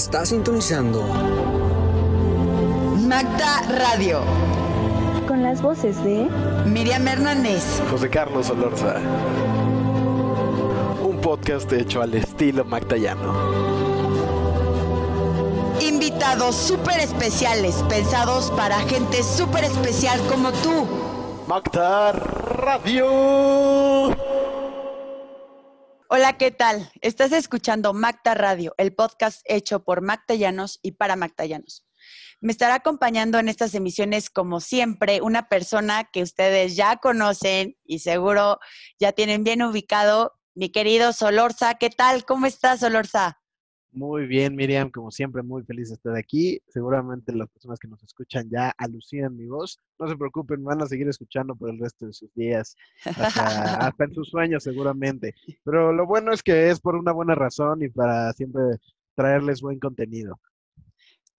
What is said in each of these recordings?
Está sintonizando Magda Radio. Con las voces de Miriam Hernández. José Carlos Olorza. Un podcast hecho al estilo magdayano. Invitados súper especiales, pensados para gente súper especial como tú. Magda Radio. Hola, ¿qué tal? Estás escuchando Magda Radio, el podcast hecho por Magdayanos y para Magdayanos. Me estará acompañando en estas emisiones, como siempre, una persona que ustedes ya conocen y seguro ya tienen bien ubicado, mi querido Solorza. ¿Qué tal? ¿Cómo estás, Solorza? Muy bien, Miriam, como siempre, muy feliz de estar aquí. Seguramente las personas que nos escuchan ya alucinan mi voz. No se preocupen, van a seguir escuchando por el resto de sus días, hasta, hasta en sus sueños seguramente. Pero lo bueno es que es por una buena razón y para siempre traerles buen contenido.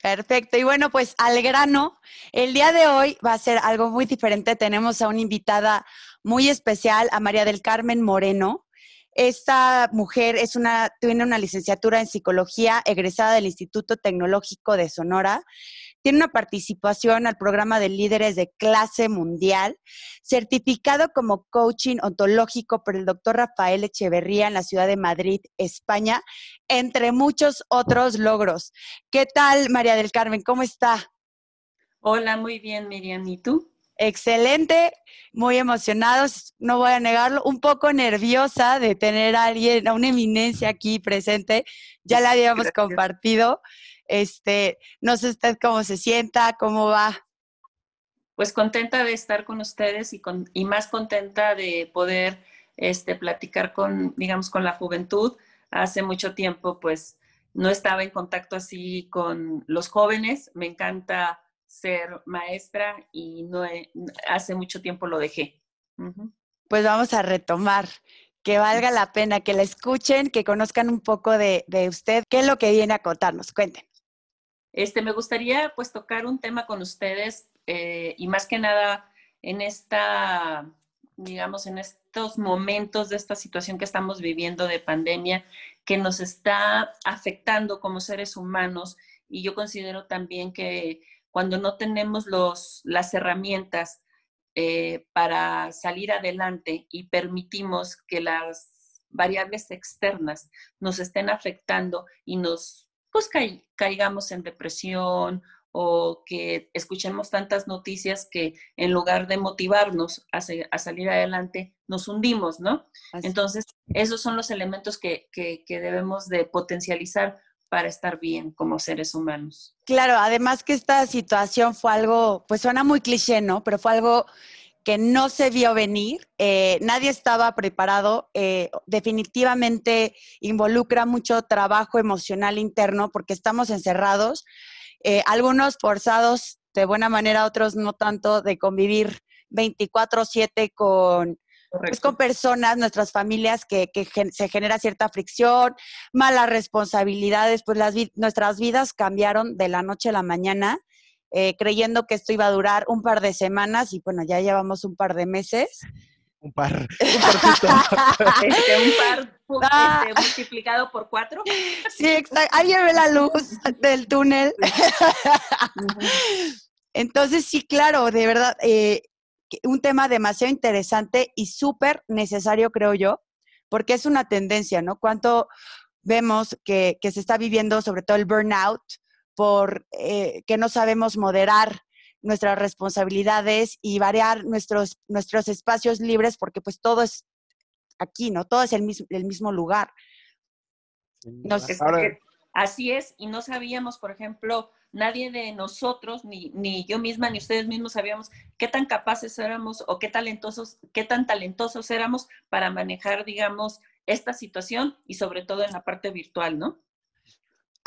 Perfecto. Y bueno, pues al grano, el día de hoy va a ser algo muy diferente. Tenemos a una invitada muy especial, a María del Carmen Moreno. Esta mujer es una, tiene una licenciatura en psicología egresada del Instituto Tecnológico de Sonora. Tiene una participación al programa de líderes de clase mundial, certificado como coaching ontológico por el doctor Rafael Echeverría en la ciudad de Madrid, España, entre muchos otros logros. ¿Qué tal, María del Carmen? ¿Cómo está? Hola, muy bien, Miriam. ¿Y tú? Excelente, muy emocionados, no voy a negarlo, un poco nerviosa de tener a alguien, a una eminencia aquí presente, ya la habíamos compartido. Este, no sé usted cómo se sienta, cómo va. Pues contenta de estar con ustedes y, con, y más contenta de poder este, platicar con, digamos, con la juventud. Hace mucho tiempo, pues, no estaba en contacto así con los jóvenes. Me encanta ser maestra y no hace mucho tiempo lo dejé. Pues vamos a retomar, que valga la pena que la escuchen, que conozcan un poco de, usted. ¿Qué es lo que viene a contarnos? Cuéntenos. Este, me gustaría pues tocar un tema con ustedes eh, y más que nada en esta, digamos, en estos momentos de esta situación que estamos viviendo de pandemia que nos está afectando como seres humanos y yo considero también que cuando no tenemos los, las herramientas eh, para salir adelante y permitimos que las variables externas nos estén afectando y nos pues caigamos en depresión o que escuchemos tantas noticias que en lugar de motivarnos a, a salir adelante, nos hundimos, ¿no? Entonces, esos son los elementos que, que, que debemos de potencializar para estar bien como seres humanos. Claro, además que esta situación fue algo, pues suena muy cliché, ¿no? Pero fue algo que no se vio venir, eh, nadie estaba preparado, eh, definitivamente involucra mucho trabajo emocional interno porque estamos encerrados, eh, algunos forzados de buena manera, otros no tanto, de convivir 24/7 con es con personas, nuestras familias, que, se genera cierta fricción, malas responsabilidades, pues las, nuestras vidas cambiaron de la noche a la mañana, eh, creyendo que esto iba a durar un par de semanas y bueno, ya llevamos un par de meses. Un par, un parcito. este, un par ah. este, multiplicado por cuatro. Sí, exacto. Alguien ve la luz del túnel. Entonces, sí, claro, de verdad, eh, un tema demasiado interesante y súper necesario, creo yo, porque es una tendencia, ¿no? Cuánto vemos que, se está viviendo, sobre todo el burnout, por eh, que no sabemos moderar nuestras responsabilidades y variar nuestros, nuestros espacios libres, porque pues todo es aquí, ¿no? Todo es el mismo, el mismo lugar. así es, y no sabíamos, por ejemplo, nadie de nosotros, ni, ni yo misma, ni ustedes mismos sabíamos qué tan capaces éramos o qué talentosos, qué tan talentosos éramos para manejar, digamos, esta situación y sobre todo en la parte virtual, ¿no?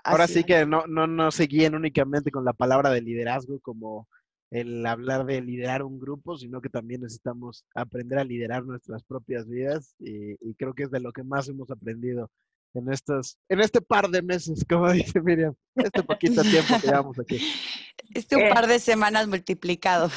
Ahora sí que no, no, no se guíen únicamente con la palabra de liderazgo como el hablar de liderar un grupo, sino que también necesitamos aprender a liderar nuestras propias vidas y, y creo que es de lo que más hemos aprendido en estos, en este par de meses, como dice Miriam, este poquito tiempo que llevamos aquí. Este un eh. par de semanas multiplicado.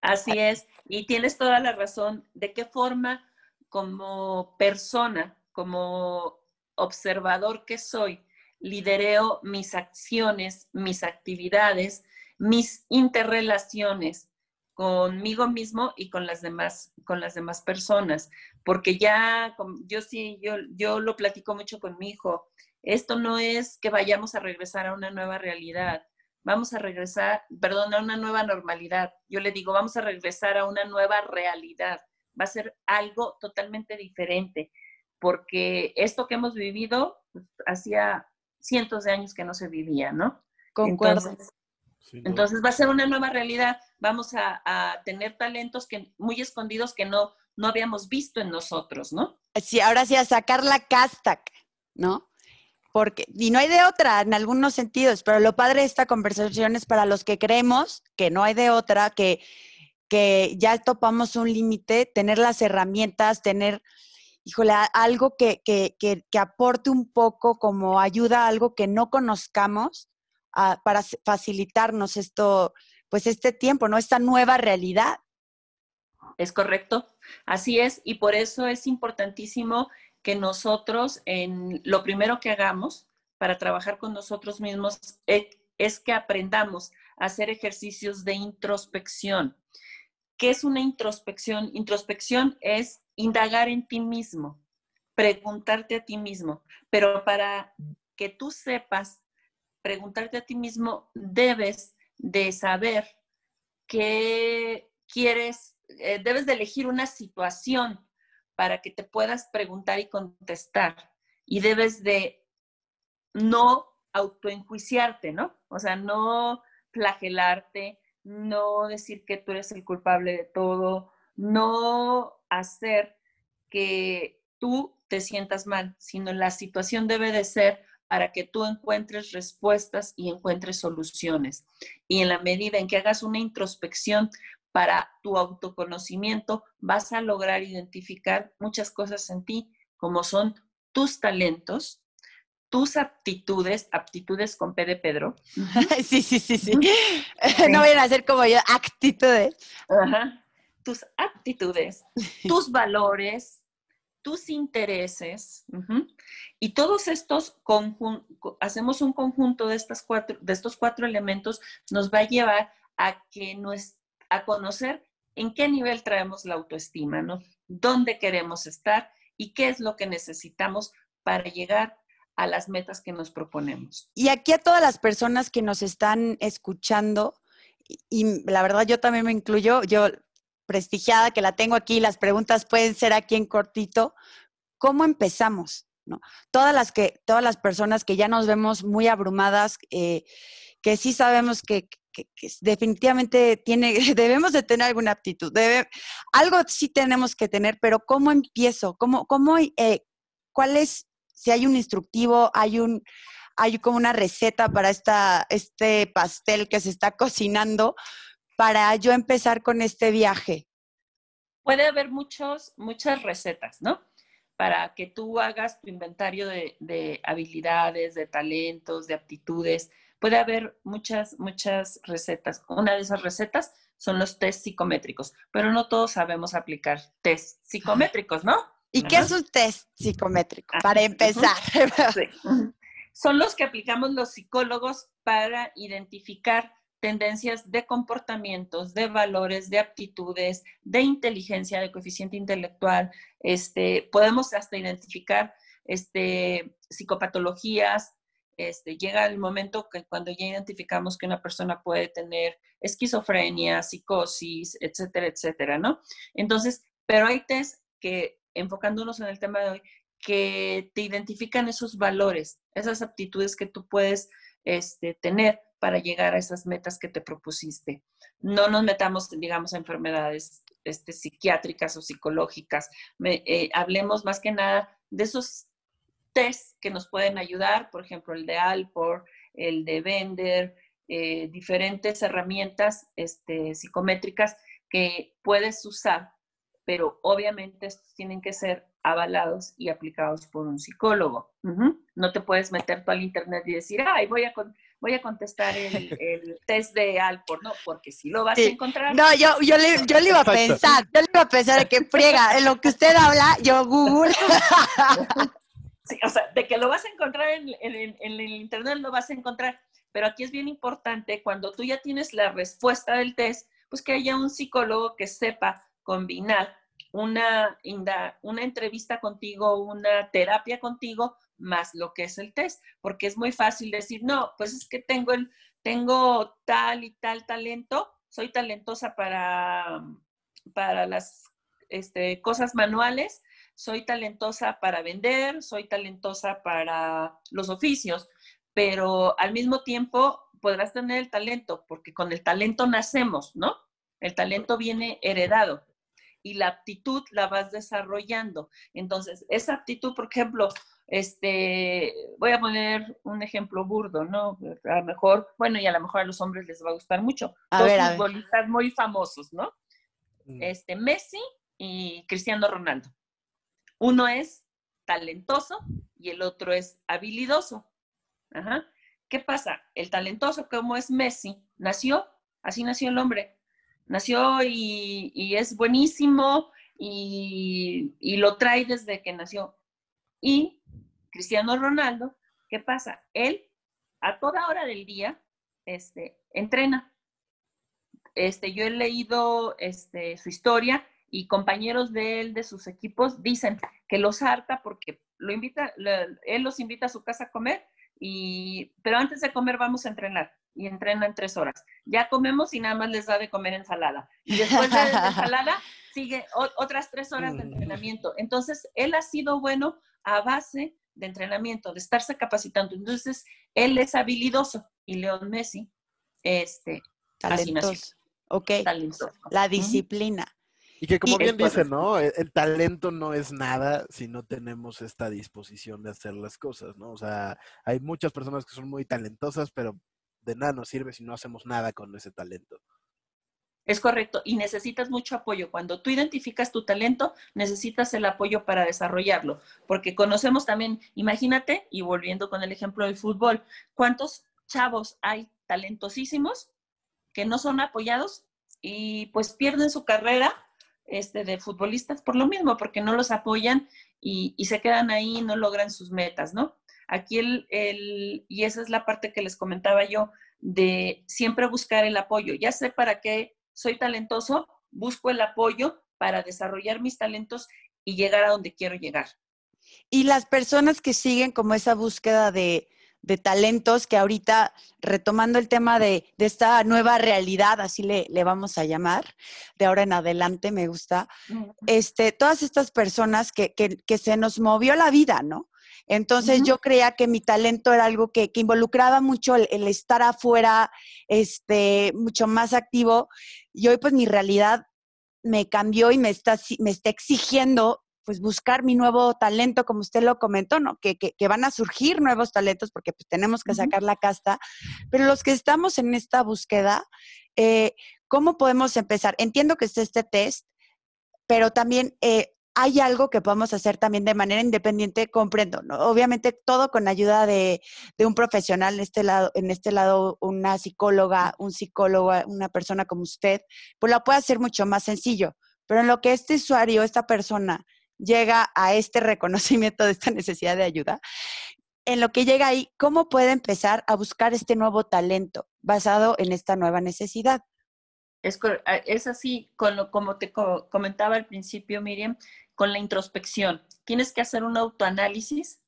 Así es, y tienes toda la razón. ¿De qué forma como persona, como observador que soy, lidereo mis acciones, mis actividades, mis interrelaciones conmigo mismo y con las demás, con las demás personas. Porque ya, yo sí, yo, yo lo platico mucho con mi hijo. Esto no es que vayamos a regresar a una nueva realidad. Vamos a regresar, perdón, a una nueva normalidad. Yo le digo, vamos a regresar a una nueva realidad. Va a ser algo totalmente diferente, porque esto que hemos vivido pues, hacía cientos de años que no se vivía, ¿no? Concuerdo. Entonces, va a ser una nueva realidad. Vamos a, tener talentos que, muy escondidos que no, no habíamos visto en nosotros, ¿no? Sí, ahora sí, a sacar la casta, ¿no? Porque, y no hay de otra en algunos sentidos, pero lo padre de esta conversación es para los que creemos que no hay de otra, que, que ya topamos un límite, tener las herramientas, tener híjole, algo que, que, que, aporte un poco como ayuda a algo que no conozcamos para facilitarnos esto, pues este tiempo, ¿no? Esta nueva realidad. Es correcto, así es, y por eso es importantísimo que nosotros, en lo primero que hagamos para trabajar con nosotros mismos, e, es que aprendamos a hacer ejercicios de introspección. ¿Qué es una introspección? Introspección es indagar en ti mismo, preguntarte a ti mismo, pero para que tú sepas preguntarte a ti mismo, debes de saber qué quieres, eh, debes de elegir una situación para que te puedas preguntar y contestar. Y debes de no autoenjuiciarte, ¿no? O sea, no flagelarte, no decir que tú eres el culpable de todo, no hacer que tú te sientas mal, sino la situación debe de ser para que tú encuentres respuestas y encuentres soluciones. Y en la medida en que hagas una introspección para tu autoconocimiento, vas a lograr identificar muchas cosas en ti, como son tus talentos, tus aptitudes, aptitudes con P de Pedro. Sí, sí, sí, sí. No vayan a ser como yo, actitudes. Ajá tus aptitudes, tus valores, tus intereses. Y todos estos, hacemos un conjunto de, estas cuatro, de estos cuatro elementos, nos va a llevar a, que nos, a conocer en qué nivel traemos la autoestima, ¿no? ¿Dónde queremos estar y qué es lo que necesitamos para llegar a las metas que nos proponemos? Y aquí a todas las personas que nos están escuchando, y la verdad yo también me incluyo, yo prestigiada, que la tengo aquí, las preguntas pueden ser aquí en cortito. ¿Cómo empezamos? ¿No? Todas, las que, todas las personas que ya nos vemos muy abrumadas, eh, que sí sabemos que, definitivamente tiene, debemos de tener alguna aptitud, debe, algo sí tenemos que tener, pero ¿cómo empiezo? ¿Cómo, cómo, eh, ¿Cuál es, si hay un instructivo, hay un, hay como una receta para esta, este pastel que se está cocinando? Para yo empezar con este viaje? Puede haber muchos, muchas recetas, ¿no? Para que tú hagas tu inventario de, habilidades, de talentos, de aptitudes. Puede haber muchas, muchas recetas. Una de esas recetas son los test psicométricos, pero no todos sabemos aplicar test psicométricos, ¿no? ¿Y qué es un test psicométrico? Ah, para empezar. Son los que aplicamos los psicólogos para identificar tendencias de comportamientos, de valores, de aptitudes, de inteligencia, de coeficiente intelectual. Este, podemos hasta identificar este, psicopatologías. Este, llega el momento que cuando ya identificamos que una persona puede tener esquizofrenia, psicosis, etcétera, etcétera, ¿no? Entonces, pero hay test que, enfocándonos en el tema de hoy, que te identifican esos valores, esas aptitudes que tú puedes este, tener para llegar a esas metas que te propusiste. No nos metamos, digamos, a enfermedades este, psiquiátricas o psicológicas. Eh, hablemos más que nada de esos test que nos pueden ayudar, por ejemplo, el de Alpor, el de Bender, eh, diferentes herramientas este, psicométricas que puedes usar, pero obviamente estos tienen que ser avalados y aplicados por un psicólogo. No te puedes meter tú al internet y decir, ay, voy a, voy a contestar el, test de Alpor, ¿no? Porque si lo vas a encontrar. No, yo, yo, le, yo le iba a pensar, yo le iba a pensar que friega, en lo que usted habla, yo Google. Sí, o sea, de que lo vas a encontrar en, en, el internet, lo vas a encontrar. Pero aquí es bien importante, cuando tú ya tienes la respuesta del test, pues que haya un psicólogo que sepa combinar una, una entrevista contigo, una terapia contigo, más lo que es el test, porque es muy fácil decir, no, pues es que tengo, el, tengo tal y tal talento, soy talentosa para, para las este, cosas manuales, soy talentosa para vender, soy talentosa para los oficios, pero al mismo tiempo podrás tener el talento, porque con el talento nacemos, ¿no? El talento viene heredado y la aptitud la vas desarrollando. Entonces, esa aptitud, por ejemplo, este, voy a poner un ejemplo burdo, ¿no? A lo mejor, bueno, y a lo mejor a los hombres les va a gustar mucho. A Dos ver, a ver. futbolistas muy famosos, ¿no? Mm. Este, Messi y Cristiano Ronaldo. Uno es talentoso y el otro es habilidoso. Ajá. ¿Qué pasa? El talentoso, como es Messi, nació, así nació el hombre. Nació y, y es buenísimo y, y lo trae desde que nació. Y Cristiano Ronaldo, ¿qué pasa? Él a toda hora del día este, entrena. Este, yo he leído este, su historia y compañeros de él, de sus equipos, dicen que los harta porque lo invita, él los invita a su casa a comer, y, pero antes de comer vamos a entrenar y entrenan tres horas. Ya comemos y nada más les da de comer ensalada. Y después de la ensalada sigue o- otras tres horas de Mm. entrenamiento. Entonces, él ha sido bueno a base de entrenamiento, de estarse capacitando. Entonces, él es habilidoso y León Messi, este. Talentoso. Ok. talentoso. La disciplina. Y que como Y- bien dicen, ¿no? El, el talento no es nada si no tenemos esta disposición de hacer las cosas, ¿no? O sea, hay muchas personas que son muy talentosas, pero de nada nos sirve si no hacemos nada con ese talento. Es correcto. Y necesitas mucho apoyo. Cuando tú identificas tu talento, necesitas el apoyo para desarrollarlo. Porque conocemos también, imagínate, y volviendo con el ejemplo del fútbol, ¿cuántos chavos hay talentosísimos que no son apoyados y pues pierden su carrera este, de futbolistas por lo mismo, porque no los apoyan y, y se quedan ahí y no logran sus metas, ¿no? Aquí el, el, y esa es la parte que les comentaba yo, de siempre buscar el apoyo. Ya sé para qué soy talentoso, busco el apoyo para desarrollar mis talentos y llegar a donde quiero llegar. Y las personas que siguen como esa búsqueda de, de talentos, que ahorita, retomando el tema de, de esta nueva realidad, así le, le vamos a llamar, de ahora en adelante, me gusta, este, todas estas personas que, que, que se nos movió la vida, ¿no? Entonces yo creía que mi talento era algo que, que involucraba mucho el, el estar afuera, este, mucho más activo. Y hoy pues mi realidad me cambió y me está, me está exigiendo pues buscar mi nuevo talento, como usted lo comentó, ¿no? Que, que, que van a surgir nuevos talentos porque pues tenemos que sacar la casta. Pero los que estamos en esta búsqueda, eh, ¿cómo podemos empezar? Entiendo que es este test, pero también eh, hay algo que podemos hacer también de manera independiente, comprendo, ¿no? Obviamente todo con ayuda de, un profesional, en este, lado, en este lado una psicóloga, un psicólogo, una persona como usted, pues lo puede hacer mucho más sencillo. Pero en lo que este usuario, esta persona, llega a este reconocimiento de esta necesidad de ayuda, en lo que llega ahí, ¿cómo puede empezar a buscar este nuevo talento basado en esta nueva necesidad? Es, cor- a- es así, con lo, como te co- comentaba al principio, Miriam, con la introspección. Tienes que hacer un autoanálisis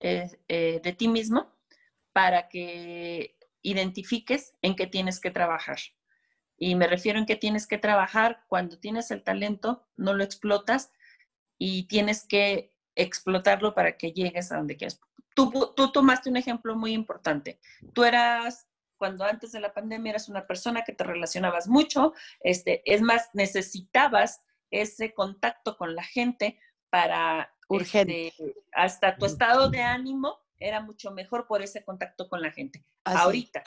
eh, eh, de ti mismo para que identifiques en qué tienes que trabajar. Y me refiero en que tienes que trabajar cuando tienes el talento, no lo explotas y tienes que explotarlo para que llegues a donde quieras. Tú, tú tomaste un ejemplo muy importante. Tú eras, cuando antes de la pandemia, eras una persona que te relacionabas mucho, este, es más, necesitabas ese contacto con la gente para Urgente. este, hasta tu estado de ánimo era mucho mejor por ese contacto con la gente. Así. Ahorita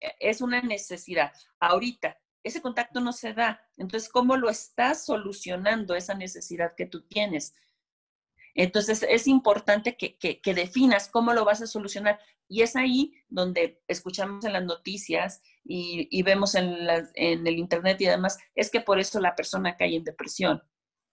eh, es una necesidad. Ahorita ese contacto no se da. Entonces, ¿cómo lo estás solucionando esa necesidad que tú tienes? Entonces, es importante que, definas cómo lo vas a solucionar. Y es ahí donde escuchamos en las noticias y, vemos en el Internet y demás, es que por eso la persona cae en depresión,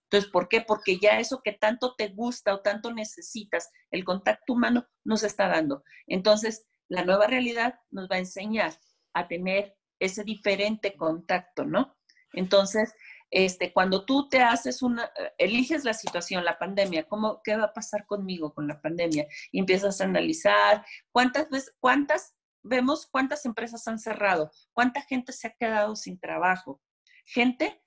Entonces, ¿por qué? Porque ya eso que tanto te gusta o tanto necesitas, el contacto humano nos está dando. Entonces, la nueva realidad nos va a enseñar a tener ese diferente contacto, ¿no? Entonces, este, cuando tú te haces una, eliges la situación, la pandemia, ¿cómo, ¿qué va a pasar conmigo con la pandemia? Y empiezas a analizar cuántas veces, cuántas, vemos cuántas empresas han cerrado, cuánta gente se ha quedado sin trabajo. Gente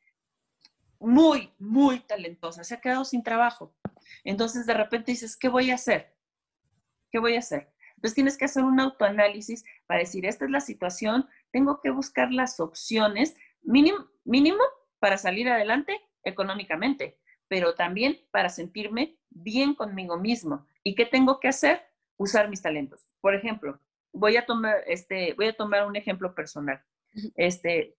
muy, muy talentosa, se ha quedado sin trabajo. Entonces de repente dices, ¿qué voy a hacer? ¿Qué voy a hacer? Entonces tienes que hacer un autoanálisis para decir, esta es la situación, tengo que buscar las opciones, mínimo, mínimo para salir adelante económicamente, pero también para sentirme bien conmigo mismo. ¿Y qué tengo que hacer? Usar mis talentos. Por ejemplo, voy a tomar, este, voy a tomar un ejemplo personal. Este,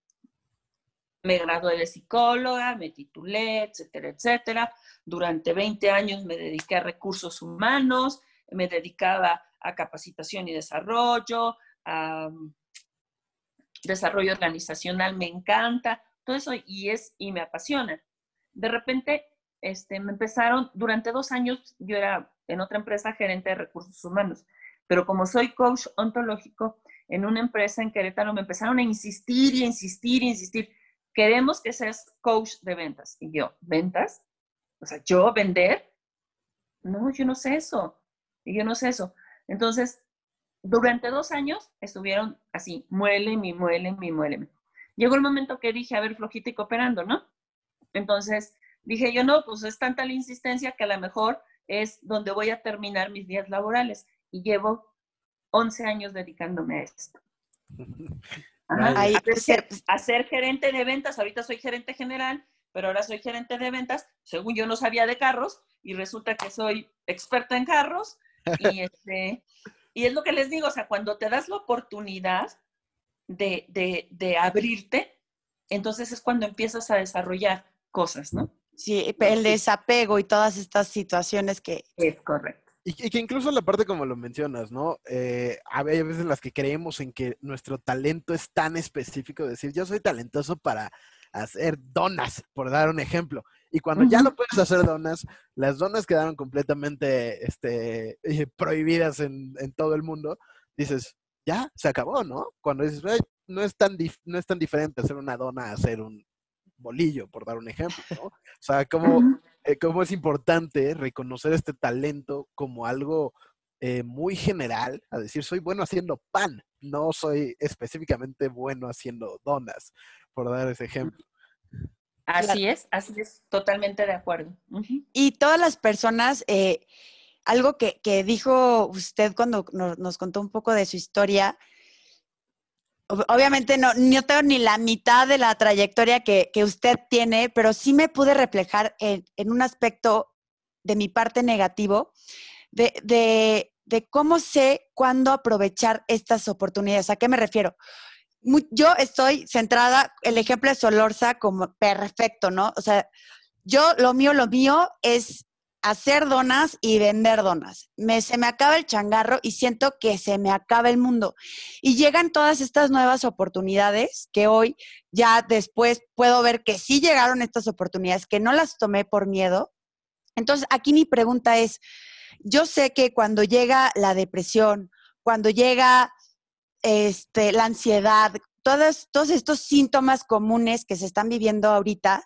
me gradué de psicóloga, me titulé, etcétera, etcétera. Durante 20 años me dediqué a recursos humanos, me dedicaba a capacitación y desarrollo, a desarrollo organizacional, me encanta, todo eso y es y me apasiona. De repente, este, me empezaron, durante dos años yo era en otra empresa gerente de recursos humanos, pero como soy coach ontológico, en una empresa en Querétaro me empezaron a insistir y insistir y insistir queremos que seas coach de ventas. Y yo, ¿ventas? O sea, yo vender. No, yo no sé eso. Y yo no sé eso. Entonces, durante dos años estuvieron así, muéleme, muéleme, muéleme. Llegó el momento que dije, a ver, flojita y cooperando, ¿no? Entonces, dije yo, no, pues es tanta la insistencia que a lo mejor es donde voy a terminar mis días laborales. Y llevo 11 años dedicándome a esto. a, ser, gerente de ventas, ahorita soy gerente general, pero ahora soy gerente de ventas, según yo no sabía de carros, y resulta que soy experta en carros, y, este, y es lo que les digo, o sea, cuando te das la oportunidad de, de, de abrirte, entonces es cuando empiezas a desarrollar cosas, ¿no? Sí, el desapego y todas estas situaciones que... Es correcto. Y, que incluso la parte como lo mencionas, ¿no? Eh, hay veces en las que creemos en que nuestro talento es tan específico, decir, yo soy talentoso para hacer donas, por dar un ejemplo. Y cuando ya no puedes hacer donas, las donas quedaron completamente este, prohibidas en, en, todo el mundo, dices, ya, se acabó, ¿no? Cuando dices, no, es tan no es tan diferente hacer una dona a hacer un bolillo, por dar un ejemplo, ¿no? O sea, como eh, cómo es importante reconocer este talento como algo eh, muy general, a decir, soy bueno haciendo pan, no soy específicamente bueno haciendo donas, por dar ese ejemplo. Así es, así es, totalmente de acuerdo. Y todas las personas, eh, algo que, dijo usted cuando nos, contó un poco de su historia, obviamente no, no tengo ni la mitad de la trayectoria que, usted tiene, pero sí me pude reflejar en, un aspecto de mi parte negativo, de, cómo sé cuándo aprovechar estas oportunidades. ¿A qué me refiero? Yo estoy centrada, el ejemplo de Solorza como perfecto, ¿no? O sea, yo, lo mío, lo mío es hacer donas y vender donas. Me, se me acaba el changarro y siento que se me acaba el mundo. Y llegan todas estas nuevas oportunidades que hoy ya después puedo ver que sí llegaron estas oportunidades, que no las tomé por miedo. Entonces, aquí mi pregunta es, yo sé que cuando llega la depresión, cuando llega este, la ansiedad, todos, todos estos síntomas comunes que se están viviendo ahorita,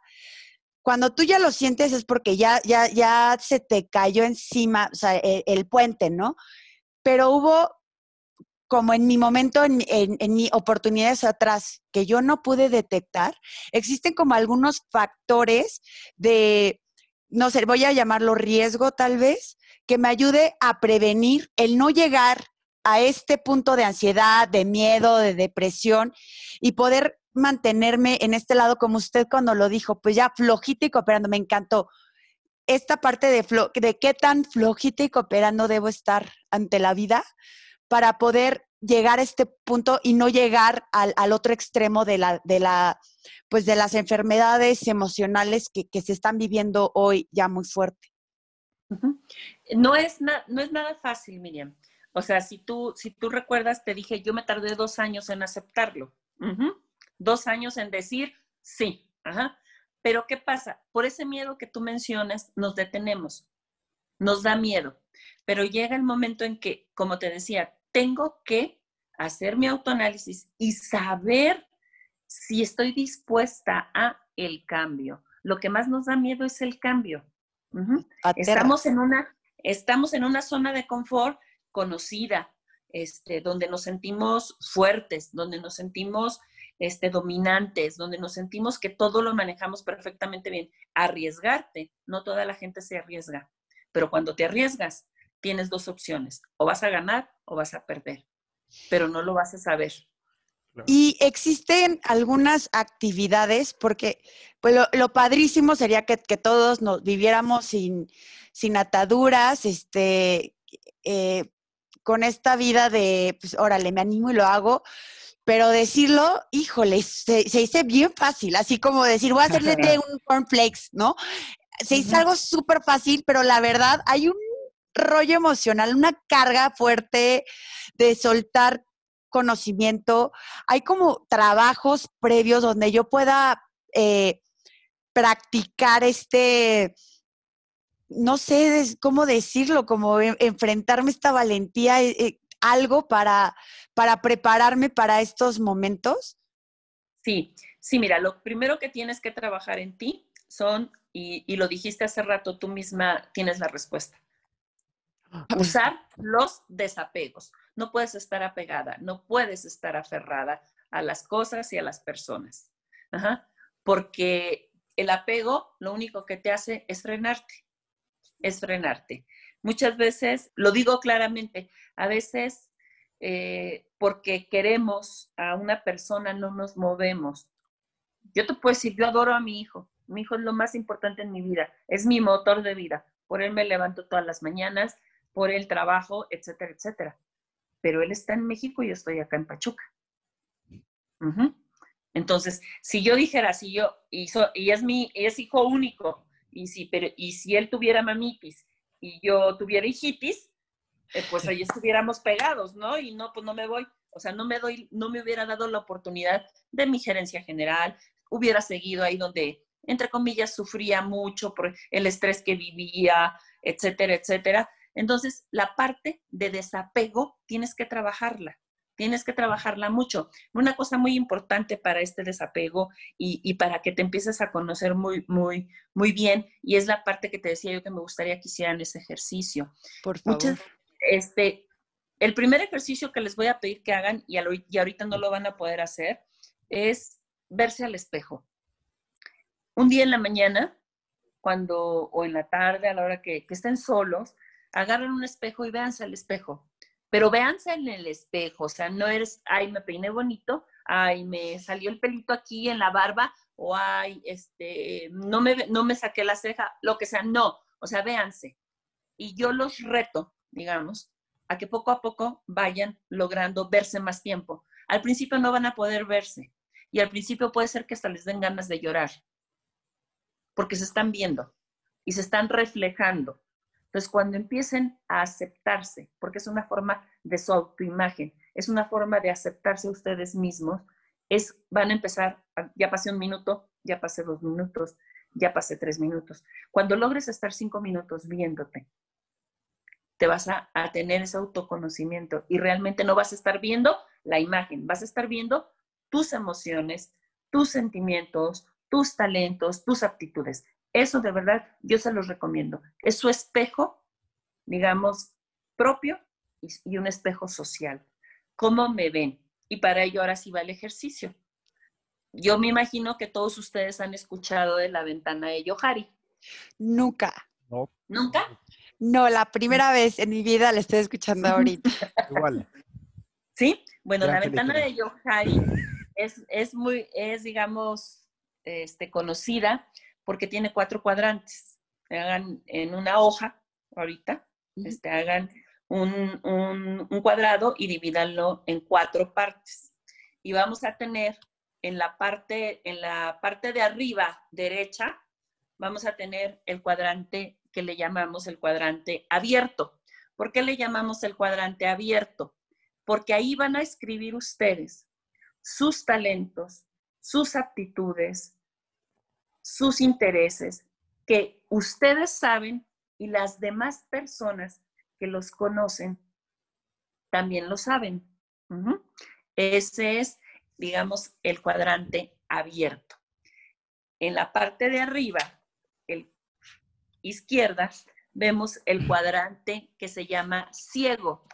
cuando tú ya lo sientes es porque ya, ya, ya se te cayó encima, o sea, e, el, puente, ¿no? Pero hubo como en mi momento, en, en, en mis oportunidades atrás, que yo no pude detectar, existen como algunos factores de, no sé, voy a llamarlo riesgo tal vez, que me ayude a prevenir el no llegar a este punto de ansiedad, de miedo, de depresión y poder mantenerme en este lado como usted cuando lo dijo, pues ya flojita y cooperando, me encantó. Esta parte de, de qué tan flojita y cooperando debo estar ante la vida para poder llegar a este punto y no llegar al, otro extremo de la, de la, pues de las enfermedades emocionales que, se están viviendo hoy ya muy fuerte. No es, no es nada fácil, Miriam. O sea, si tú, si tú recuerdas, te dije, yo me tardé dos años en aceptarlo dos años en decir sí. Pero ¿qué pasa? Por ese miedo que tú mencionas, nos detenemos, nos da miedo. Pero llega el momento en que, como te decía, tengo que hacer mi autoanálisis y saber si estoy dispuesta a el cambio. Lo que más nos da miedo es el cambio. Estamos en una estamos en una zona de confort conocida, este, donde nos sentimos fuertes, donde nos sentimos este, dominantes, donde nos sentimos que todo lo manejamos perfectamente bien. Arriesgarte, no toda la gente se arriesga, pero cuando te arriesgas, tienes dos opciones, o vas a ganar o vas a perder, pero no lo vas a saber. Y existen algunas actividades, porque pues lo, padrísimo sería que, todos nos viviéramos sin, sin ataduras, este, eh, con esta vida de, pues órale, me animo y lo hago, pero decirlo, híjole, se, dice bien fácil, así como decir, voy a hacerle un cornflakes, ¿no? Se dice algo súper fácil, pero la verdad hay un rollo emocional, una carga fuerte de soltar conocimiento. Hay como trabajos previos donde yo pueda eh, practicar este, no sé cómo decirlo, como enfrentarme esta valentía, eh, eh, algo para, para prepararme para estos momentos? Sí, sí, mira, lo primero que tienes que trabajar en ti son, y, y lo dijiste hace rato, tú misma tienes la respuesta. Usar los desapegos. No puedes estar apegada, no puedes estar aferrada a las cosas y a las personas. Porque el apego lo único que te hace es frenarte, es frenarte. Muchas veces, lo digo claramente, a veces eh, porque queremos a una persona no nos movemos. Yo te puedo decir, yo adoro a mi hijo. Mi hijo es lo más importante en mi vida, es mi motor de vida. Por él me levanto todas las mañanas, por el trabajo, etcétera, etcétera. Pero él está en México y yo estoy acá en Pachuca. Entonces, si yo dijera, si yo, y, y es mi, es hijo único, y si, pero, y si él tuviera mamitis y yo tuviera hijitis, eh, pues ahí estuviéramos pegados, ¿no? Y no, pues no me voy. O sea, no me doy, no me hubiera dado la oportunidad de mi gerencia general, hubiera seguido ahí donde, entre comillas, sufría mucho por el estrés que vivía, etcétera, etcétera. Entonces, la parte de desapego tienes que trabajarla, tienes que trabajarla mucho. Una cosa muy importante para este desapego y, para que te empieces a conocer muy, muy, muy bien, y es la parte que te decía yo que me gustaría que hicieran ese ejercicio. Por favor. este, el primer ejercicio que les voy a pedir que hagan, y, ahorita no lo van a poder hacer, es verse al espejo. Un día en la mañana, cuando, o en la tarde, a la hora que, que estén solos, agarren un espejo y véanse al espejo. Pero véanse en el espejo, o sea, no eres, ay, me peiné bonito, ay, me salió el pelito aquí en la barba, o ay, este, no me, no me saqué la ceja, lo que sea, no, o sea, véanse. Y yo los reto, digamos, a que poco a poco vayan logrando verse más tiempo. Al principio no van a poder verse y al principio puede ser que hasta les den ganas de llorar, porque se están viendo y se están reflejando. Entonces, cuando empiecen a aceptarse, porque es una forma de su autoimagen, es una forma de aceptarse ustedes mismos, es, van a empezar, ya pasé un minuto, ya pasé dos minutos, ya pasé tres minutos. Cuando logres estar cinco minutos viéndote, te vas a tener ese autoconocimiento y realmente no vas a estar viendo la imagen, vas a estar viendo tus emociones, tus sentimientos, tus talentos, tus aptitudes. Eso de verdad yo se los recomiendo. Es su espejo, digamos, propio y, un espejo social. ¿Cómo me ven? Y para ello ahora sí va el ejercicio. Yo me imagino que todos ustedes han escuchado de la ventana de Yohari. Nunca. ¿Nunca? No, la primera vez en mi vida la estoy escuchando ahorita. Igual. ¿Sí? Bueno, la ventana de Yohari es, es muy, es, digamos, este, conocida porque tiene cuatro cuadrantes. Hagan en una hoja, ahorita, este, hagan un, un, cuadrado y divídanlo en cuatro partes. Y vamos a tener en la parte, en la parte de arriba derecha, vamos a tener el cuadrante que le llamamos el cuadrante abierto. ¿Por qué le llamamos el cuadrante abierto? Porque ahí van a escribir ustedes sus talentos, sus aptitudes, sus intereses, que ustedes saben y las demás personas que los conocen también lo saben. Ese es, digamos, el cuadrante abierto. En la parte de arriba, el izquierda, vemos el cuadrante que se llama ciego.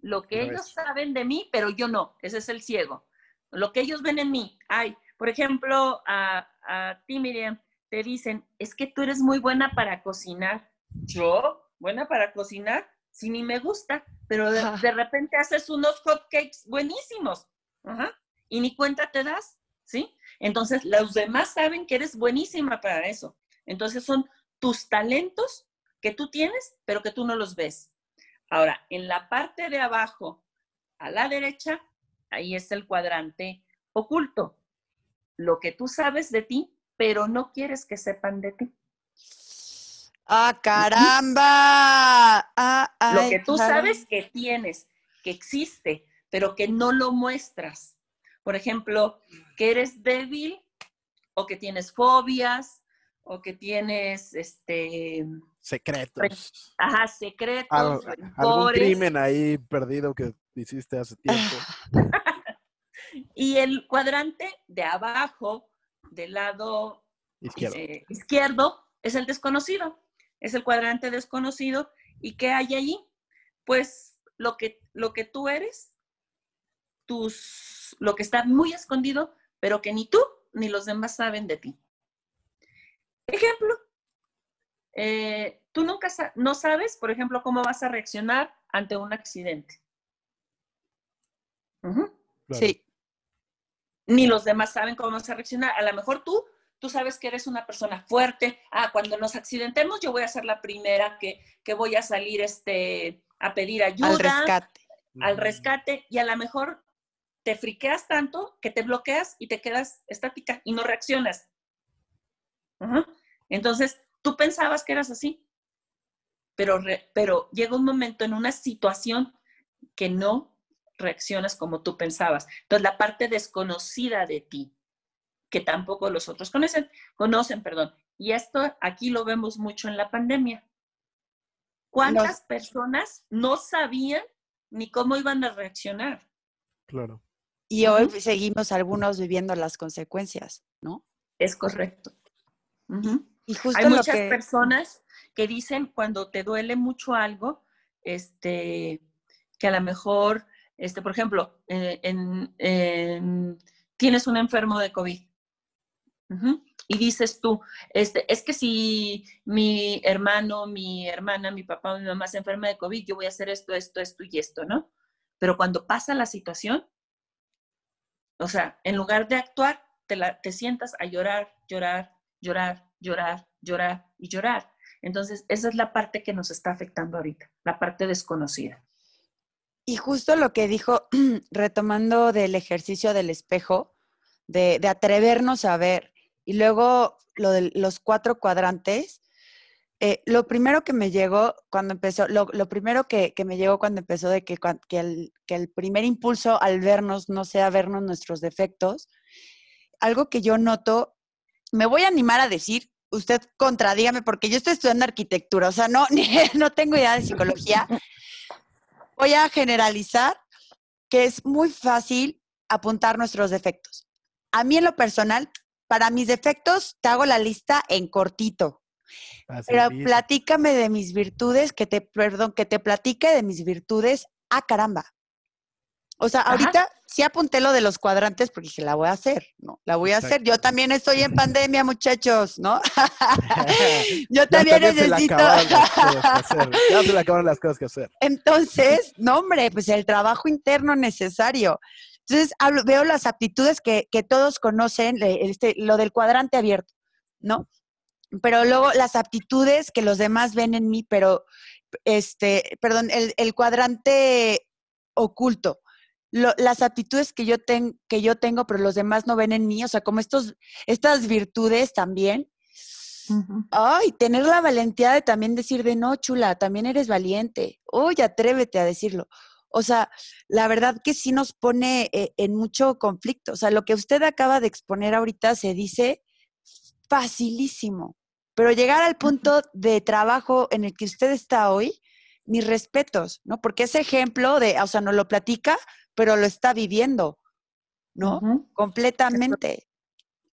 Lo que ellos saben de mí, pero yo no, ese es el ciego. Lo que ellos ven en mí. Ay, por ejemplo, a, a ti, Miriam, te dicen, es que tú eres muy buena para cocinar. ¿Yo? ¿Buena para cocinar? Si ni me gusta, pero de, repente haces unos hotcakes buenísimos. Y ni cuenta te das, ¿sí? Entonces, los demás saben que eres buenísima para eso. Entonces, son tus talentos que tú tienes, pero que tú no los ves. Ahora, en la parte de abajo, a la derecha, ahí está el cuadrante oculto. Lo que tú sabes de ti, pero no quieres que sepan de ti. ¡Ah, caramba! Ah, lo que tú sabes que tienes, que existe, pero que no lo muestras. Por ejemplo, que eres débil o que tienes fobias o que tienes este secretos. Ajá, secretos. algún crimen ahí perdido que hiciste hace tiempo. y el cuadrante de abajo del lado eh, izquierdo. es el desconocido, es el cuadrante desconocido. ¿Y qué hay allí? Pues lo que, lo que tú eres, tus, lo que está muy escondido, pero que ni tú ni los demás saben de ti. Ejemplo, eh, tú nunca no sabes, por ejemplo, cómo vas a reaccionar ante un accidente. Sí ni los demás saben cómo vas a reaccionar. A lo mejor tú, tú sabes que eres una persona fuerte. Ah, cuando nos accidentemos, yo voy a ser la primera que, que voy a salir este, a pedir ayuda. Al rescate. Al rescate. Y a lo mejor te friqueas tanto que te bloqueas y te quedas estática y no reaccionas. Entonces, tú pensabas que eras así, pero, pero llega un momento en una situación que no reaccionas como tú pensabas. Entonces, la parte desconocida de ti, que tampoco los otros conocen, conocen, perdón. Y esto aquí lo vemos mucho en la pandemia. ¿Cuántas personas no sabían ni cómo iban a reaccionar? Claro. Y hoy seguimos algunos viviendo las consecuencias, ¿no? Es correcto. Y justo Hay muchas personas que dicen cuando te duele mucho algo, este, que a lo mejor este, por ejemplo, eh, tienes un enfermo de COVID y dices tú, este, es que si mi hermano, mi hermana, mi papá, mi mamá se enferma de COVID, yo voy a hacer esto, esto, esto y esto, ¿no? Pero cuando pasa la situación, o sea, en lugar de actuar, te, te sientas a llorar, llorar, llorar, llorar, llorar y llorar. Entonces, esa es la parte que nos está afectando ahorita, la parte desconocida. Y justo lo que dijo, retomando del ejercicio del espejo, de, atrevernos a ver, y luego lo de los cuatro cuadrantes, eh, lo primero que me llegó cuando empezó, lo, primero que, me llegó cuando empezó de que, que, el, que el primer impulso al vernos no sea vernos nuestros defectos, algo que yo noto, me voy a animar a decir, usted contradígame porque yo estoy estudiando arquitectura, o sea, no, no tengo idea de psicología, voy a generalizar que es muy fácil apuntar nuestros defectos. A mí en lo personal, para mis defectos te hago la lista en cortito. pero platícame de mis virtudes, que te, perdón, que te platique de mis virtudes. Ah, caramba. O sea, ahorita sí apunté lo de los cuadrantes porque dije, la voy a hacer, ¿no? La voy a hacer. Yo también estoy en pandemia, muchachos, ¿no? Yo también, necesito. ya se le acabaron las cosas que hacer. Entonces, no, hombre, pues el trabajo interno necesario. Entonces, veo las aptitudes que, que todos conocen, este, lo del cuadrante abierto, ¿no? Pero luego las aptitudes que los demás ven en mí, pero, este, perdón, el, el cuadrante oculto las aptitudes que yo, que yo tengo, pero los demás no ven en mí, o sea, como estos, estas virtudes también. Ay, tener la valentía de también decir de no, chula, también eres valiente. Uy, atrévete a decirlo. O sea, la verdad que sí nos pone eh, en mucho conflicto. O sea, lo que usted acaba de exponer ahorita se dice facilísimo. Pero llegar al punto de trabajo en el que usted está hoy, mis respetos, ¿no? Porque ese ejemplo de, o sea, no lo platica, pero lo está viviendo, ¿no? Completamente.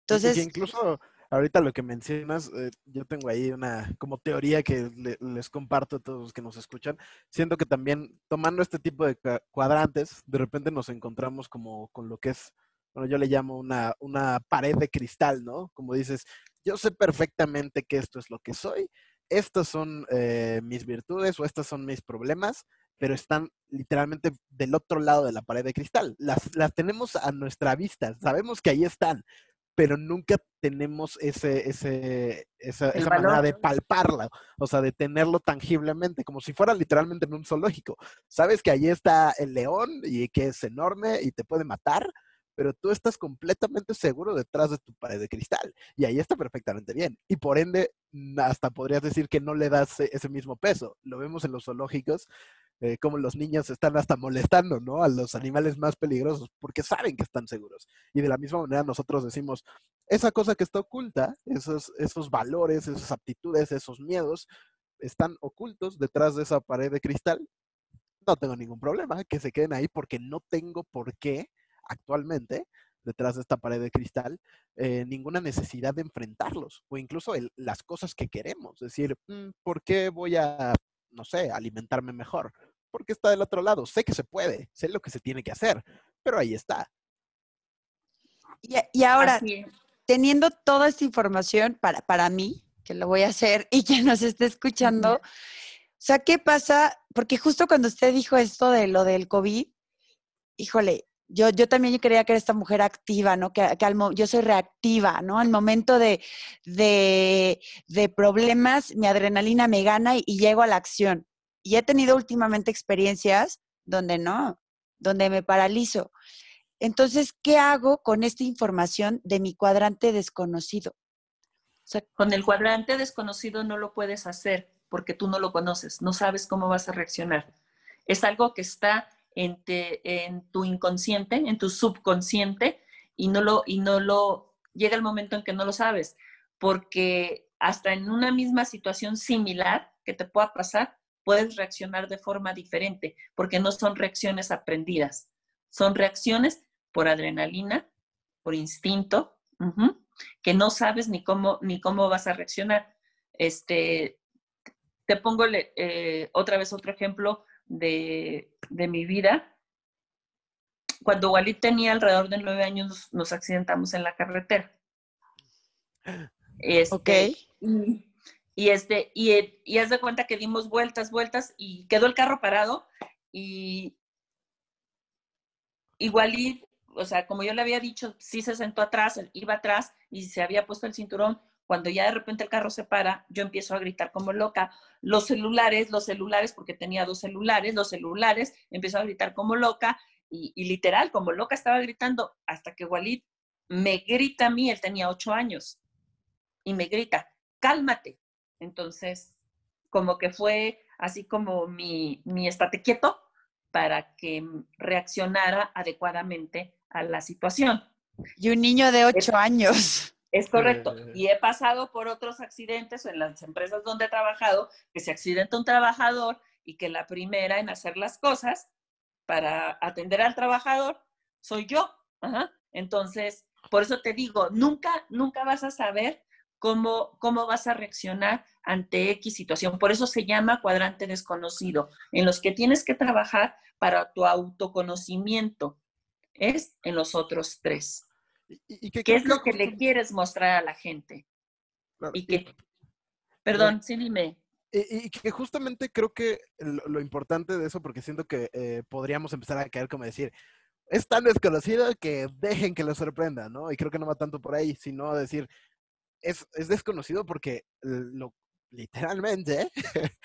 Entonces. incluso ahorita lo que mencionas, eh, yo tengo ahí una como teoría que les comparto a todos los que nos escuchan. Siento que también tomando este tipo de cuadrantes, de repente nos encontramos como con lo que es, bueno, yo le llamo una, una pared de cristal, ¿no? Como dices, yo sé perfectamente que esto es lo que soy, estas son eh, mis virtudes o estos son mis problemas, pero están literalmente del otro lado de la pared de cristal. Las, las tenemos a nuestra vista, sabemos que ahí están, pero nunca tenemos ese, ese, esa, esa manera de palparla, o sea, de tenerlo tangiblemente, como si fuera literalmente en un zoológico. Sabes que ahí está el león y que es enorme y te puede matar, pero tú estás completamente seguro detrás de tu pared de cristal y ahí está perfectamente bien. Y por ende, hasta podrías decir que no le das ese mismo peso. Lo vemos en los zoológicos, eh, como los niños están hasta molestando, ¿no? A los animales más peligrosos porque saben que están seguros. Y de la misma manera nosotros decimos, esa cosa que está oculta, esos, esos valores, esas aptitudes, esos miedos, están ocultos detrás de esa pared de cristal. No tengo ningún problema que se queden ahí porque no tengo por qué actualmente detrás de esta pared de cristal, eh, ninguna necesidad de enfrentarlos o incluso las cosas que queremos. Decir, mm, ¿por qué voy a, no sé, alimentarme mejor? Porque está del otro lado. Sé que se puede, sé lo que se tiene que hacer, pero ahí está. Y, ahora, teniendo toda esta información para, para mí, que lo voy a hacer y que nos esté escuchando, o sea, ¿qué pasa? Porque justo cuando usted dijo esto de lo del COVID, híjole, yo, yo también creía que era esta mujer activa, ¿no? Que, que yo soy reactiva, ¿no? Al momento de, de, de, problemas, mi adrenalina me gana y, y, llego a la acción. Y he tenido últimamente experiencias donde no, donde me paralizo. Entonces, ¿qué hago con esta información de mi cuadrante desconocido? Con el cuadrante desconocido no lo puedes hacer porque tú no lo conoces, no sabes cómo vas a reaccionar. Es algo que está en, tu inconsciente, en tu subconsciente, y no, lo, y no lo, llega el momento en que no lo sabes, porque hasta en una misma situación similar que te pueda pasar, puedes reaccionar de forma diferente, porque no son reacciones aprendidas, son reacciones por adrenalina, por instinto, que no sabes ni cómo, ni cómo vas a reaccionar. Este, te pongo eh, otra vez otro ejemplo de, mi vida. Cuando Walid tenía alrededor de nueve años, nos accidentamos en la carretera. Este, ok. Y, este, y, y haz de cuenta que dimos vueltas, vueltas y quedó el carro parado y, y Walid, o sea, como yo le había dicho, sí se sentó atrás, iba atrás y se había puesto el cinturón, cuando ya de repente el carro se para, yo empiezo a gritar como loca. Los celulares, los celulares, porque tenía dos celulares, los celulares, empiezo a gritar como loca y, literal, como loca estaba gritando hasta que Walid me grita a mí, él tenía ocho años, y me grita, cálmate. Entonces, como que fue así como mi, mi estate quieto para que reaccionara adecuadamente a la situación. Y un niño de ocho años. Es correcto. Y he pasado por otros accidentes en las empresas donde he trabajado, que se accidenta un trabajador y que la primera en hacer las cosas para atender al trabajador soy yo. Entonces, por eso te digo, nunca, nunca vas a saber cómo, cómo vas a reaccionar ante X situación. Por eso se llama cuadrante desconocido, en los que tienes que trabajar para tu autoconocimiento. Es en los otros tres. Y, ¿Qué es lo que le quieres mostrar a la gente? y que, perdón, sí, dime. Y, que justamente creo que lo, importante de eso, porque siento que eh, podríamos empezar a caer como decir, es tan desconocido que dejen que lo sorprenda, ¿no? Y creo que no va tanto por ahí, sino decir, es, es desconocido porque lo, literalmente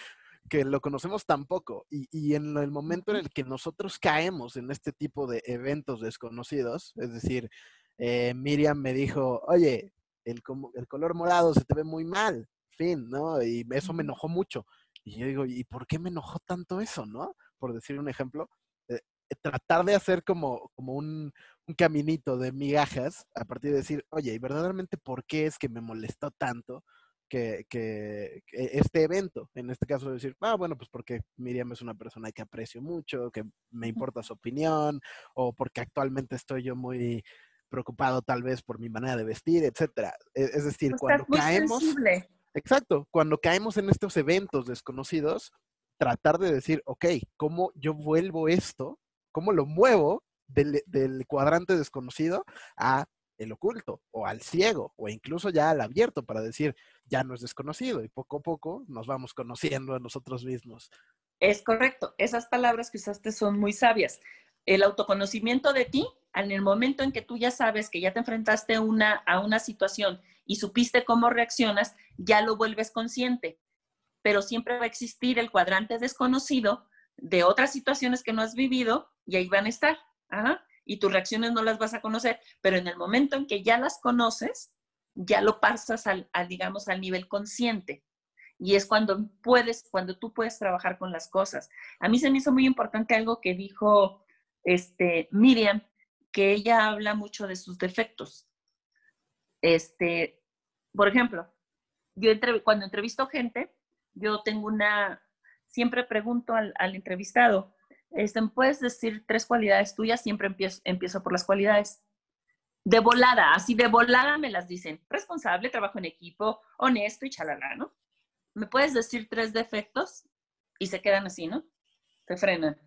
que lo conocemos tan poco y, y, en el momento en el que nosotros caemos en este tipo de eventos desconocidos, es decir, eh, Miriam me dijo, oye, el, el color morado se te ve muy mal, fin, ¿no? Y eso me enojó mucho. Y yo digo, ¿y por qué me enojó tanto eso, no? Por decir un ejemplo, eh, tratar de hacer como, como un, un caminito de migajas a partir de decir, oye, ¿y verdaderamente por qué es que me molestó tanto que, que, este evento? En este caso decir, ah, bueno, pues porque Miriam es una persona que aprecio mucho, que me importa su opinión, o porque actualmente estoy yo muy preocupado tal vez por mi manera de vestir, etcétera. E, es decir, cuando caemos... Exacto, cuando caemos en estos eventos desconocidos, tratar de decir, ok, ¿cómo yo vuelvo esto? ¿Cómo lo muevo del, cuadrante desconocido a el oculto o al ciego o incluso ya al abierto para decir, ya no es desconocido y poco a poco nos vamos conociendo a nosotros mismos. Es correcto, esas palabras que usaste son muy sabias. El autoconocimiento de ti, en el momento en que tú ya sabes que ya te enfrentaste una, a una situación y supiste cómo reaccionas, ya lo vuelves consciente. Pero siempre va a existir el cuadrante desconocido de otras situaciones que no has vivido y ahí van a estar y tus reacciones no las vas a conocer, pero en el momento en que ya las conoces, ya lo pasas al, digamos, al nivel consciente. Y es cuando puedes, cuando tú puedes trabajar con las cosas. A mí se me hizo muy importante algo que dijo este, Miriam, que ella habla mucho de sus defectos. Este, por ejemplo, yo cuando entrevisto gente, yo tengo una, siempre pregunto al, al entrevistado, este, puedes decir tres cualidades tuyas, siempre empiezo, empiezo por las cualidades. De volada, así de volada me las dicen. Responsable, trabajo en equipo, honesto y chalala, ¿no? ¿Me puedes decir tres defectos? Y se quedan así, ¿no? Se frenan.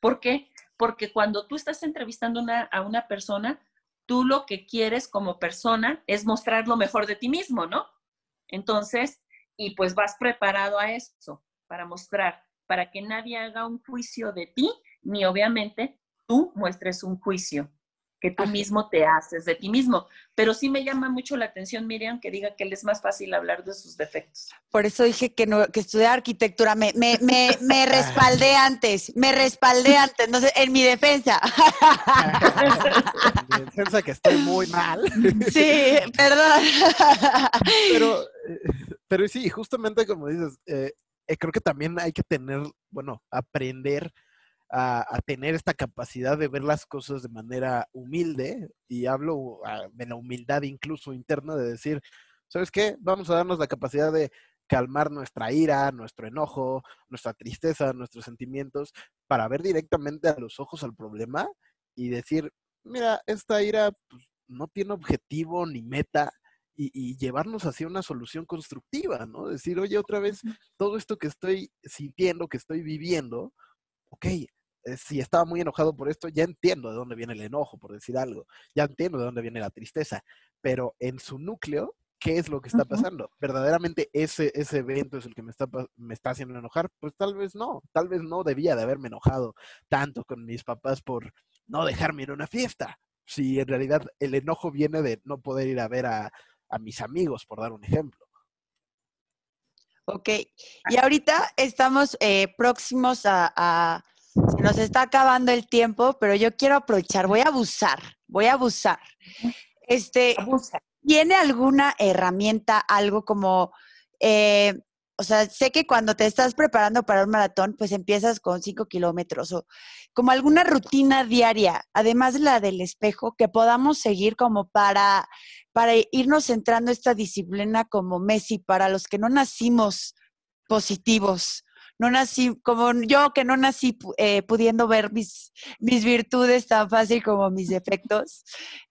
¿Por qué? Porque cuando tú estás entrevistando a una persona, tú lo que quieres como persona es mostrar lo mejor de ti mismo, ¿no? Entonces, y pues vas preparado a eso, para mostrar para que nadie haga un juicio de ti, ni obviamente tú muestres un juicio que tú mismo te haces de ti mismo. Pero sí me llama mucho la atención, Miriam, que diga que le es más fácil hablar de sus defectos. Por eso dije que, no, que estudiar arquitectura. Me, me, me, me respaldé antes, me respaldé antes, no sé, en mi defensa. en mi defensa que estoy muy mal. Sí, perdón. Pero, eh, pero sí, justamente como dices, eh, eh, creo que también hay que tener, bueno, aprender a, tener esta capacidad de ver las cosas de manera humilde, y hablo ah, de la humildad incluso interna de decir, ¿sabes qué? Vamos a darnos la capacidad de calmar nuestra ira, nuestro enojo, nuestra tristeza, nuestros sentimientos, para ver directamente a los ojos al problema y decir, mira, esta ira pues, no tiene objetivo ni meta, y, llevarnos hacia una solución constructiva, ¿no? Decir, oye, otra vez, todo esto que estoy sintiendo, que estoy viviendo, ok, eh, si estaba muy enojado por esto, ya entiendo de dónde viene el enojo, por decir algo, ya entiendo de dónde viene la tristeza, pero en su núcleo, ¿qué es lo que está pasando? ¿Verdaderamente ese, ese evento es el que me está, me está haciendo enojar? Pues tal vez no, tal vez no debía de haberme enojado tanto con mis papás por no dejarme ir a una fiesta. Si en realidad el enojo viene de no poder ir a ver a, a mis amigos, por dar un ejemplo. Ok, y ahorita estamos eh, próximos a, se nos está acabando el tiempo, pero yo quiero aprovechar, voy a abusar, voy a abusar. Este, ¿Tiene alguna herramienta, algo como eh, o sea, sé que cuando te estás preparando para un maratón, pues empiezas con cinco kilómetros o como alguna rutina diaria, además de la del espejo, que podamos seguir como para, para irnos centrando esta disciplina como Messi, para los que no nacimos positivos, no nací, como yo que no nací eh, pudiendo ver mis, mis virtudes tan fácil como mis defectos.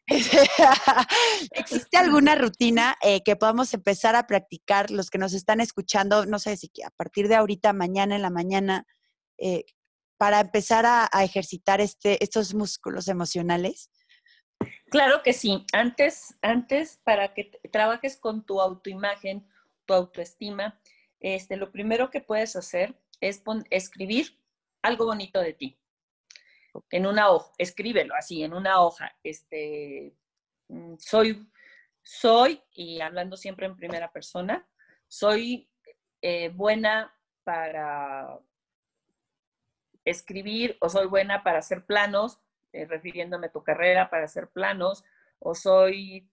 ¿Existe alguna rutina eh, que podamos empezar a practicar los que nos están escuchando, no sé si a partir de ahorita, mañana en la mañana, eh, para empezar a, ejercitar este, estos músculos emocionales? Claro que sí. Antes, antes para que trabajes con tu autoimagen, tu autoestima, este, lo primero que puedes hacer es escribir algo bonito de ti. En una hoja, escríbelo así, en una hoja. Este, mm, soy, soy, y hablando siempre en primera persona, soy eh, buena para escribir o soy buena para hacer planos, eh, refiriéndome a tu carrera, para hacer planos, o soy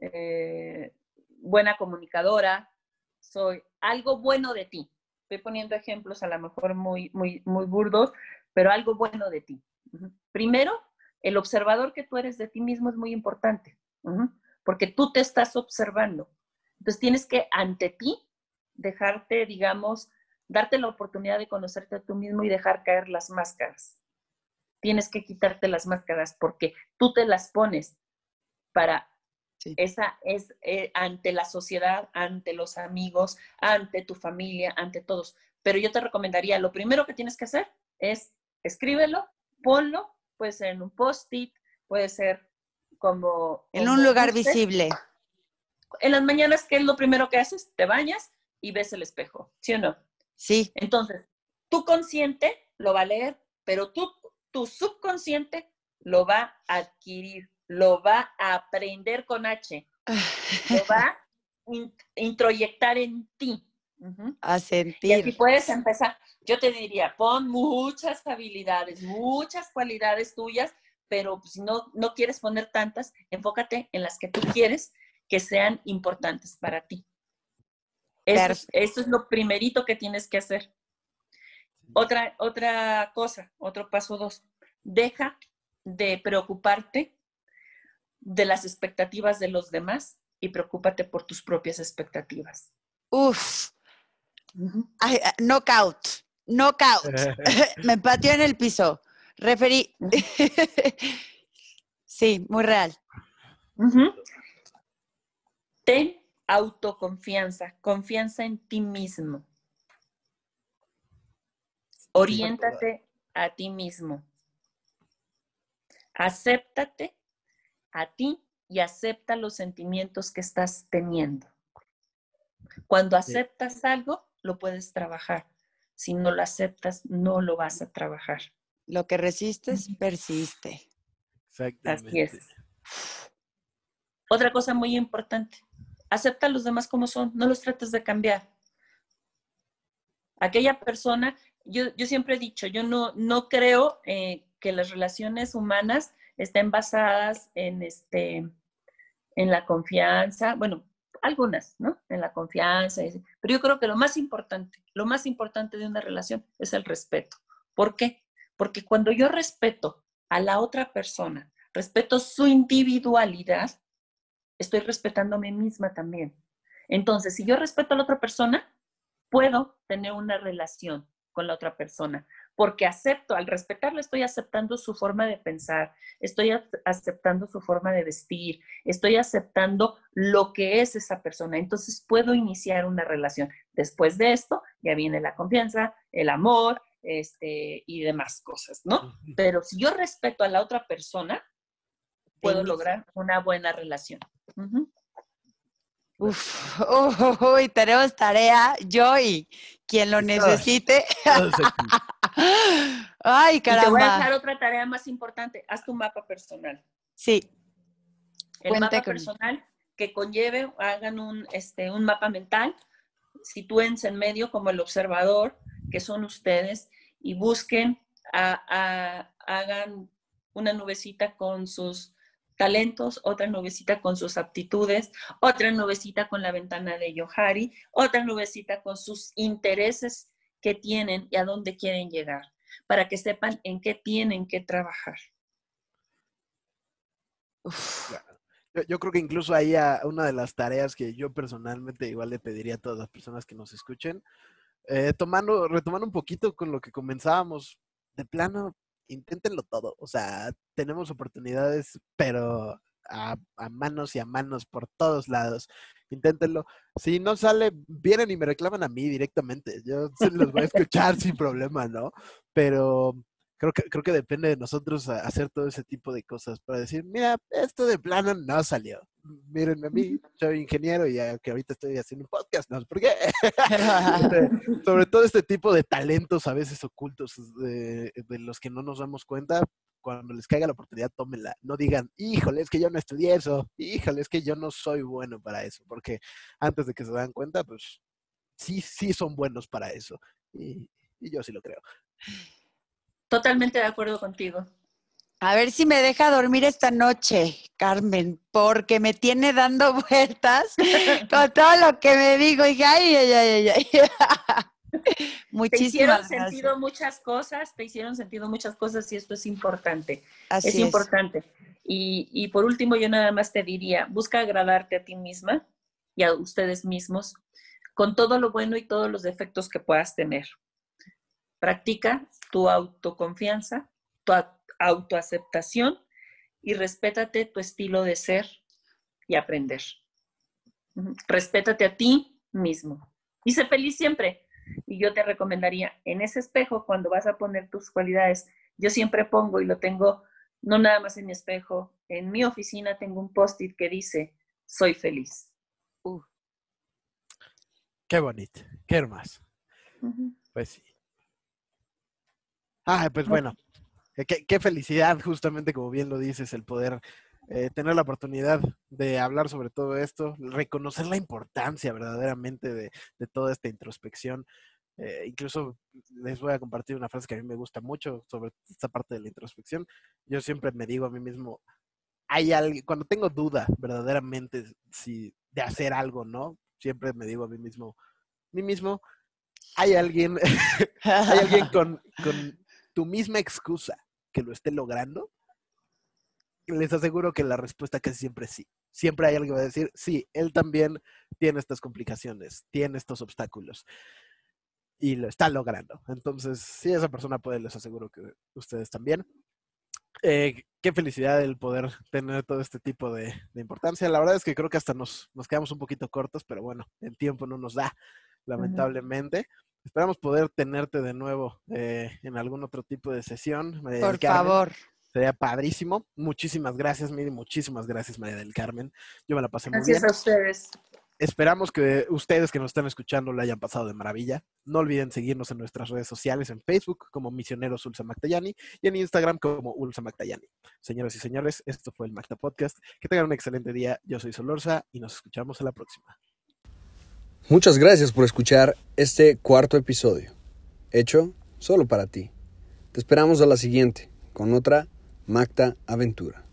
eh, buena comunicadora, soy algo bueno de ti. Estoy poniendo ejemplos a lo mejor muy, muy, muy burdos, pero algo bueno de ti. Primero, el observador que tú eres de ti mismo es muy importante, porque tú te estás observando. Entonces tienes que ante ti dejarte, digamos, darte la oportunidad de conocerte a tú mismo y dejar caer las máscaras. Tienes que quitarte las máscaras porque tú te las pones para esa es eh, ante la sociedad, ante los amigos, ante tu familia, ante todos. Pero yo te recomendaría, lo primero que tienes que hacer es escríbelo, ponlo, puede ser en un post-it, puede ser como... En un lugar visible. En las mañanas, ¿qué es lo primero que haces? Te bañas y ves el espejo, ¿sí o no? Sí. Entonces, tu consciente lo va a leer, pero tú, tu subconsciente lo va a adquirir, lo va a aprender con H, lo va a introyectar en ti. A sentir. Y así puedes empezar. Yo te diría, pon muchas habilidades, muchas cualidades tuyas, pero si no, no quieres poner tantas, enfócate en las que tú quieres que sean importantes para ti. Eso, es lo primerito que tienes que hacer. Otra, otra cosa, otro paso dos. Deja de preocuparte de las expectativas de los demás y preocúpate por tus propias expectativas. Uf. Ah, knockout. Knockout. Me pateó en el piso. Referí. sí, muy real. Ten autoconfianza, confianza en ti mismo. Oriéntate a ti mismo. Acéptate a ti y acepta los sentimientos que estás teniendo. Cuando aceptas algo, lo puedes trabajar. Si no lo aceptas, no lo vas a trabajar. Lo que resistes, persiste. Así es. Otra cosa muy importante, acepta a los demás como son, no los trates de cambiar. Aquella persona, yo, siempre he dicho, yo no, no creo eh, que las relaciones humanas estén basadas en, este, en la confianza, bueno, algunas, ¿no? En la confianza, pero yo creo que lo más importante, lo más importante de una relación es el respeto. ¿Por qué? Porque cuando yo respeto a la otra persona, respeto su individualidad, estoy respetando a mí misma también. Entonces, si yo respeto a la otra persona, puedo tener una relación con la otra persona, porque acepto, al respetarla estoy aceptando su forma de pensar, estoy aceptando su forma de vestir, estoy aceptando lo que es esa persona. Entonces puedo iniciar una relación. Después de esto ya viene la confianza, el amor este, y demás cosas, ¿no? Pero si yo respeto a la otra persona, puedo lograr una buena relación. Uf, uy, tenemos tarea, yo y quien lo necesite. Ay, caramba. te voy a dejar otra tarea más importante. Haz tu mapa personal. Sí. El mapa personal que conlleve, hagan un, este, un mapa mental, sitúense en medio como el observador, que son ustedes, y busquen, hagan una nubecita con sus talentos, otra nubecita con sus aptitudes, otra nubecita con la ventana de Yohari, otra nubecita con sus intereses que tienen y a dónde quieren llegar, para que sepan en qué tienen que trabajar. Yo, creo que incluso ahí una de las tareas que yo personalmente igual le pediría a todas las personas que nos escuchen, eh, tomando, retomando un poquito con lo que comenzábamos, de plano, inténtenlo todo. O sea, tenemos oportunidades, pero a, manos y a manos por todos lados. Inténtenlo. Si no sale, vienen y me reclaman a mí directamente. Yo se los voy a escuchar sin problema, ¿no? Pero creo que, creo que depende de nosotros hacer todo ese tipo de cosas para decir, mira, esto de plano no salió. Mírenme a mí, soy ingeniero y que ahorita estoy haciendo un podcast, no por qué. Este, sobre todo este tipo de talentos a veces ocultos de, de, los que no nos damos cuenta, cuando les caiga la oportunidad, tómenla. No digan, híjole, es que yo no estudié eso, híjole, es que yo no soy bueno para eso, porque antes de que se dan cuenta, pues sí, sí son buenos para eso. Y, y yo sí lo creo. Totalmente de acuerdo contigo. A ver si me deja dormir esta noche, Carmen, porque me tiene dando vueltas con todo lo que me digo. Y ay, ay, ay, ay. Muchísimas te hicieron gracias. sentido muchas cosas, te hicieron sentido muchas cosas y esto es importante. Así es, importante. Y, y por último, yo nada más te diría, busca agradarte a ti misma y a ustedes mismos con todo lo bueno y todos los defectos que puedas tener. Practica tu autoconfianza, tu autoaceptación y respétate tu estilo de ser y aprender. Respétate a ti mismo. Y sé feliz siempre. Y yo te recomendaría, en ese espejo, cuando vas a poner tus cualidades, yo siempre pongo y lo tengo, no nada más en mi espejo, en mi oficina tengo un post-it que dice, soy feliz. Uh. Qué bonito, qué hermoso. Pues sí. Ah, pues bueno, eh, qué, felicidad, justamente como bien lo dices, el poder eh, tener la oportunidad de hablar sobre todo esto, reconocer la importancia verdaderamente de, toda esta introspección. Eh, incluso les voy a compartir una frase que a mí me gusta mucho sobre esta parte de la introspección. Yo siempre me digo a mí mismo, hay alguien, cuando tengo duda verdaderamente si de hacer algo, ¿no? Siempre me digo a mí mismo, mí mismo, hay alguien, hay alguien con, con tu misma excusa que lo esté logrando, les aseguro que la respuesta casi siempre es sí. Siempre hay alguien que va a decir, sí, él también tiene estas complicaciones, tiene estos obstáculos y lo está logrando. Entonces, si esa persona puede, les aseguro que ustedes también. Eh, qué felicidad el poder tener todo este tipo de, importancia. La verdad es que creo que hasta nos, nos, quedamos un poquito cortos, pero bueno, el tiempo no nos da, lamentablemente. Esperamos poder tenerte de nuevo eh, en algún otro tipo de sesión. Por favor. Sería padrísimo. Muchísimas gracias, Miri. Muchísimas gracias, María del Carmen. Yo me la pasé muy bien. Gracias a ustedes. Esperamos que ustedes que nos están escuchando lo hayan pasado de maravilla. No olviden seguirnos en nuestras redes sociales, en Facebook como Misioneros Ulsa Mactayani y en Instagram como Ulsa Mactayani. Señoras y señores, esto fue el Macta Podcast. Que tengan un excelente día. Yo soy Solorza y nos escuchamos en la próxima. Muchas gracias por escuchar este cuarto episodio, hecho solo para ti. Te esperamos a la siguiente, con otra Macta Aventura.